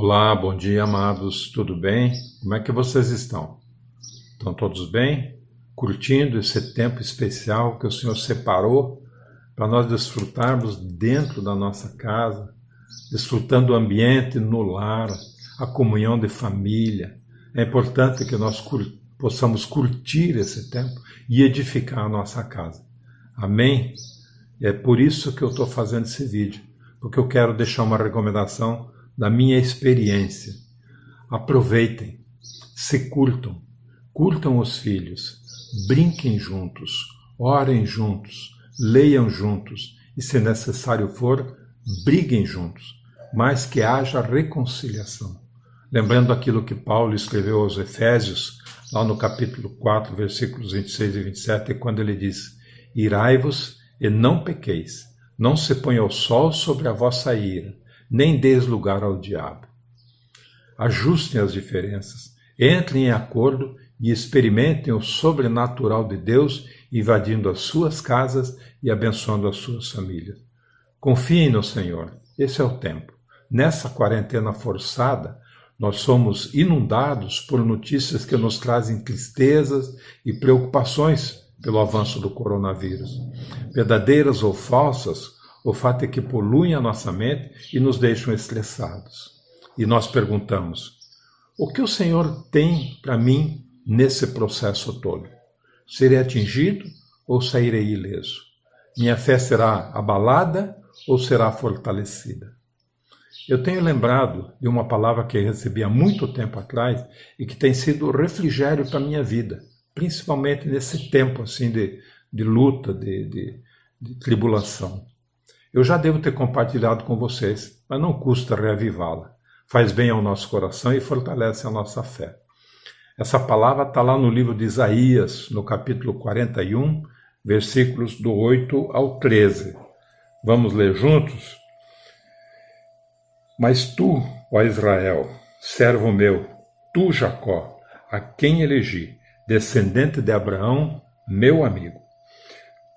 Olá, bom dia, amados. Tudo bem? Como é que vocês estão? Estão todos bem? Curtindo esse tempo especial que o Senhor separou para nós desfrutarmos dentro da nossa casa, desfrutando o ambiente no lar, a comunhão de família. É importante que nós cur possamos curtir esse tempo e edificar a nossa casa. Amém? É por isso que eu estou fazendo esse vídeo, porque eu quero deixar uma recomendação da minha experiência. Aproveitem, se curtam, curtam os filhos, brinquem juntos, orem juntos, leiam juntos e, se necessário for, briguem juntos, mas que haja reconciliação. Lembrando aquilo que Paulo escreveu aos Efésios, lá no capítulo 4, versículos 26 e 27, quando ele diz: Irai-vos e não pequeis, não se ponha o sol sobre a vossa ira nem deis lugar ao diabo. Ajustem as diferenças, entrem em acordo e experimentem o sobrenatural de Deus invadindo as suas casas e abençoando as suas famílias. Confiem no Senhor, esse é o tempo. Nessa quarentena forçada, nós somos inundados por notícias que nos trazem tristezas e preocupações pelo avanço do coronavírus. Verdadeiras ou falsas, o fato é que poluem a nossa mente e nos deixam estressados. E nós perguntamos: o que o Senhor tem para mim nesse processo todo? Serei atingido ou sairei ileso? Minha fé será abalada ou será fortalecida? Eu tenho lembrado de uma palavra que recebi há muito tempo atrás e que tem sido refrigério para minha vida, principalmente nesse tempo assim de, de luta, de, de, de tribulação. Eu já devo ter compartilhado com vocês, mas não custa reavivá-la. Faz bem ao nosso coração e fortalece a nossa fé. Essa palavra está lá no livro de Isaías, no capítulo 41, versículos do 8 ao 13. Vamos ler juntos? Mas tu, ó Israel, servo meu, tu, Jacó, a quem elegi, descendente de Abraão, meu amigo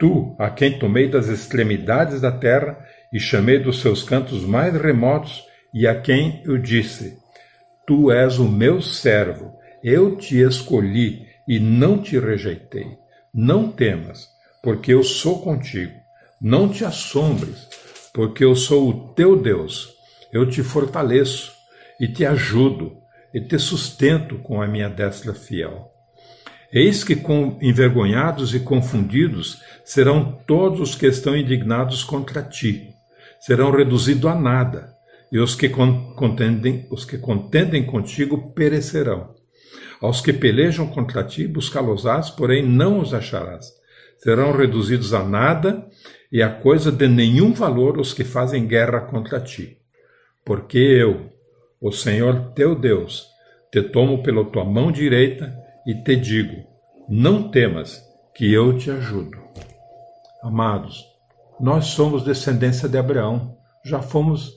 Tu, a quem tomei das extremidades da terra e chamei dos seus cantos mais remotos, e a quem eu disse: Tu és o meu servo, eu te escolhi e não te rejeitei. Não temas, porque eu sou contigo. Não te assombres, porque eu sou o teu Deus. Eu te fortaleço e te ajudo e te sustento com a minha destra fiel. Eis que com envergonhados e confundidos serão todos os que estão indignados contra ti. Serão reduzidos a nada, e os que contendem, os que contendem contigo perecerão. Aos que pelejam contra ti, buscá-los-ás, porém não os acharás. Serão reduzidos a nada, e a coisa de nenhum valor os que fazem guerra contra ti. Porque eu, o Senhor teu Deus, te tomo pela tua mão direita e te digo: Não temas, que eu te ajudo. Amados, nós somos descendência de Abraão, já fomos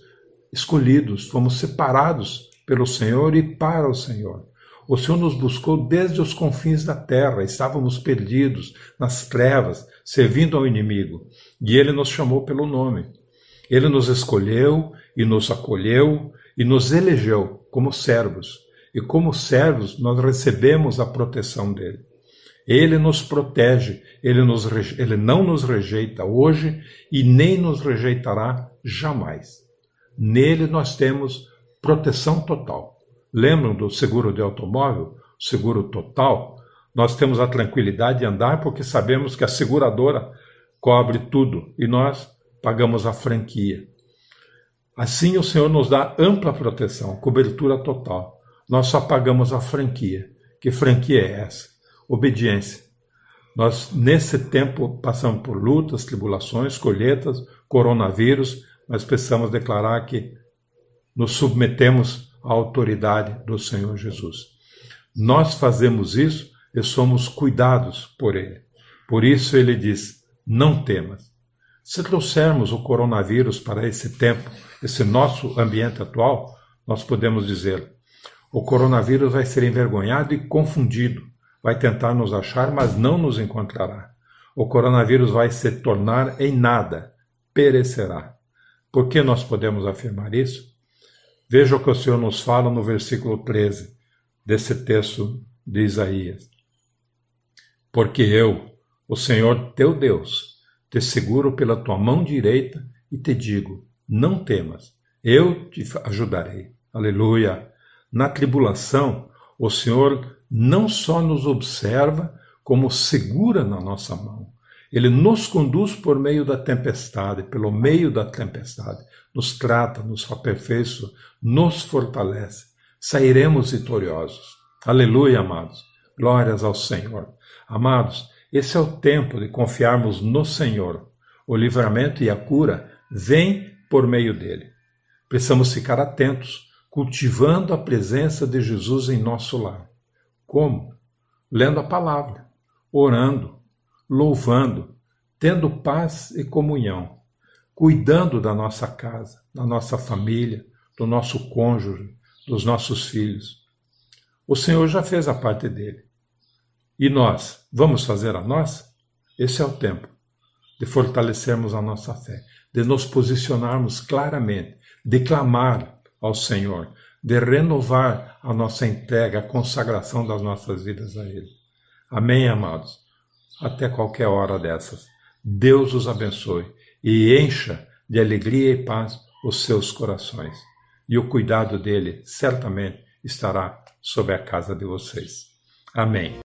escolhidos, fomos separados pelo Senhor e para o Senhor. O Senhor nos buscou desde os confins da terra, estávamos perdidos nas trevas, servindo ao inimigo, e ele nos chamou pelo nome. Ele nos escolheu e nos acolheu e nos elegeu como servos e como servos nós recebemos a proteção dele. Ele nos protege, ele, nos, ele não nos rejeita hoje e nem nos rejeitará jamais. Nele nós temos proteção total. Lembram do seguro de automóvel? Seguro total? Nós temos a tranquilidade de andar porque sabemos que a seguradora cobre tudo e nós pagamos a franquia. Assim o Senhor nos dá ampla proteção, cobertura total nós só pagamos a franquia. Que franquia é essa? Obediência. Nós, nesse tempo, passamos por lutas, tribulações, colheitas, coronavírus, mas precisamos declarar que nos submetemos à autoridade do Senhor Jesus. Nós fazemos isso e somos cuidados por Ele. Por isso ele diz: não temas. Se trouxermos o coronavírus para esse tempo, esse nosso ambiente atual, nós podemos dizer: o coronavírus vai ser envergonhado e confundido. Vai tentar nos achar, mas não nos encontrará. O coronavírus vai se tornar em nada, perecerá. Por que nós podemos afirmar isso? Veja o que o Senhor nos fala no versículo 13 desse texto de Isaías. Porque eu, o Senhor teu Deus, te seguro pela tua mão direita e te digo: não temas, eu te ajudarei. Aleluia. Na tribulação, o Senhor não só nos observa, como segura na nossa mão. Ele nos conduz por meio da tempestade, pelo meio da tempestade, nos trata, nos aperfeiçoa, nos fortalece. Sairemos vitoriosos. Aleluia, amados. Glórias ao Senhor. Amados, esse é o tempo de confiarmos no Senhor. O livramento e a cura vêm por meio dele. Precisamos ficar atentos, cultivando a presença de Jesus em nosso lar. Como? Lendo a palavra, orando, louvando, tendo paz e comunhão, cuidando da nossa casa, da nossa família, do nosso cônjuge, dos nossos filhos. O Senhor já fez a parte dele. E nós, vamos fazer a nós? Esse é o tempo de fortalecermos a nossa fé, de nos posicionarmos claramente, de clamar ao Senhor, de renovar a nossa entrega, a consagração das nossas vidas a Ele. Amém, amados? Até qualquer hora dessas. Deus os abençoe e encha de alegria e paz os seus corações. E o cuidado dele certamente estará sobre a casa de vocês. Amém.